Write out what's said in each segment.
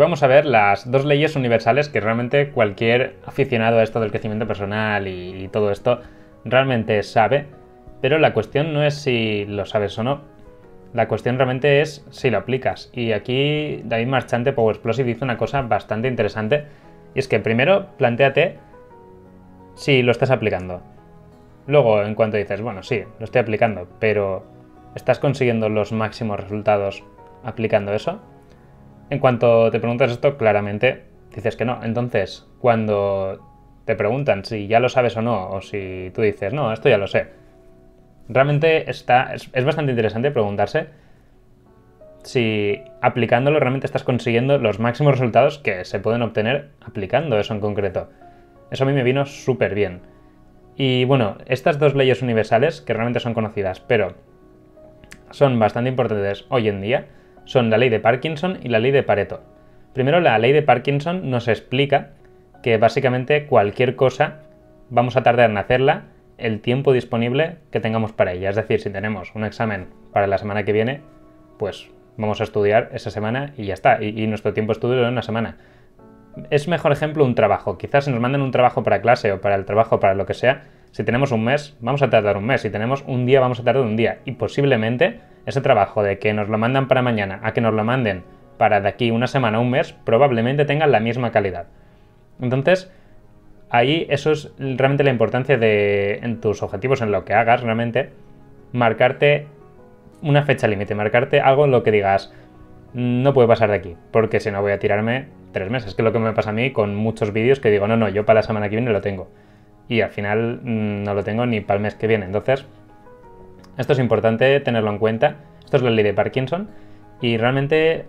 vamos a ver las dos leyes universales que realmente cualquier aficionado a esto del crecimiento personal y, todo esto realmente sabe, pero la cuestión no es si lo sabes o no, la cuestión realmente es si lo aplicas. Y aquí David Marchante, Power Explosive, dice una cosa bastante interesante, y es que primero planteate si lo estás aplicando. Luego, en cuanto dices, bueno, sí, lo estoy aplicando, pero ¿estás consiguiendo los máximos resultados aplicando eso? En cuanto te preguntas esto, claramente dices que no. Entonces, cuando te preguntan si ya lo sabes o no, o si tú dices, no, esto ya lo sé, realmente está, es, bastante interesante preguntarse si aplicándolo realmente estás consiguiendo los máximos resultados que se pueden obtener aplicando eso en concreto. Eso a mí me vino súper bien. Y bueno, estas dos leyes universales, que realmente son conocidas, pero son bastante importantes hoy en día, son la ley de Parkinson y la ley de Pareto. Primero, la ley de Parkinson nos explica que básicamente cualquier cosa vamos a tardar en hacerla el tiempo disponible que tengamos para ella. Es decir, si tenemos un examen para la semana que viene, pues vamos a estudiar esa semana y ya está. Y, nuestro tiempo de estudio es una semana. Es mejor ejemplo un trabajo. Quizás si nos mandan un trabajo para clase o para el trabajo, para lo que sea, si tenemos un mes, vamos a tardar un mes. Si tenemos un día, vamos a tardar un día. Y posiblemente ese trabajo de que nos lo mandan para mañana a que nos lo manden para de aquí una semana o un mes, probablemente tengan la misma calidad. Entonces, ahí eso es realmente la importancia de, en tus objetivos, en lo que hagas realmente, marcarte una fecha límite, marcarte algo en lo que digas, no puede pasar de aquí, porque si no voy a tirarme tres meses, que es lo que me pasa a mí con muchos vídeos que digo, no, no, yo para la semana que viene lo tengo. Y al final mm, no lo tengo ni para el mes que viene. Entonces, esto es importante tenerlo en cuenta. Esto es la ley de Parkinson y realmente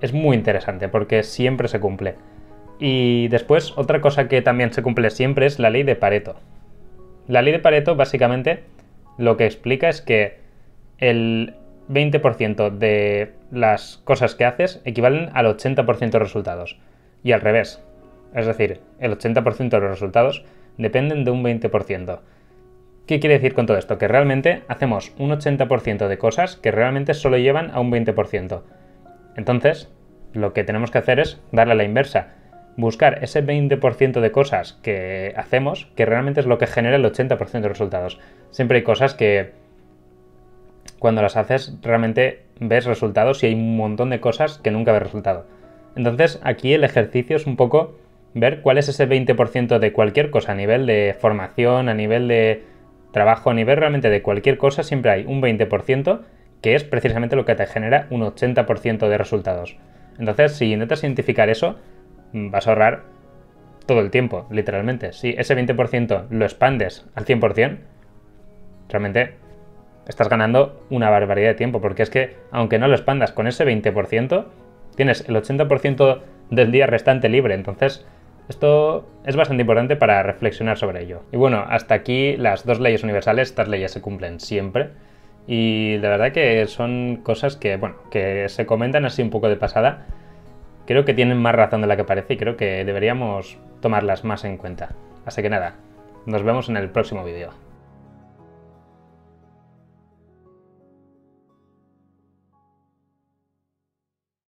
es muy interesante porque siempre se cumple. Y después, otra cosa que también se cumple siempre es la ley de Pareto. La ley de Pareto básicamente lo que explica es que el 20% de las cosas que haces equivalen al 80% de resultados. Y al revés. Es decir, el 80% de los resultados dependen de un 20%. ¿Qué quiere decir con todo esto? Que realmente hacemos un 80% de cosas que realmente solo llevan a un 20%. Entonces, lo que tenemos que hacer es darle a la inversa. Buscar ese 20% de cosas que hacemos que realmente es lo que genera el 80% de resultados. Siempre hay cosas que cuando las haces realmente ves resultados y hay un montón de cosas que nunca ves resultado. Entonces aquí el ejercicio es un poco ver cuál es ese 20% de cualquier cosa a nivel de formación, a nivel de trabajo a nivel realmente de cualquier cosa, siempre hay un 20% que es precisamente lo que te genera un 80% de resultados. Entonces, si intentas identificar eso, mm, vas a ahorrar todo el tiempo, literalmente. Si ese 20% lo expandes al 100%, realmente estás ganando una barbaridad de tiempo, porque es que aunque no lo expandas con ese 20%, tienes el 80% del día restante libre, entonces esto es bastante importante para reflexionar sobre ello. Y bueno, hasta aquí las dos leyes universales, estas leyes se cumplen siempre. Y de verdad que son cosas que, bueno, que se comentan así un poco de pasada. Creo que tienen más razón de la que parece y creo que deberíamos tomarlas más en cuenta. Así que nada, nos vemos en el próximo vídeo.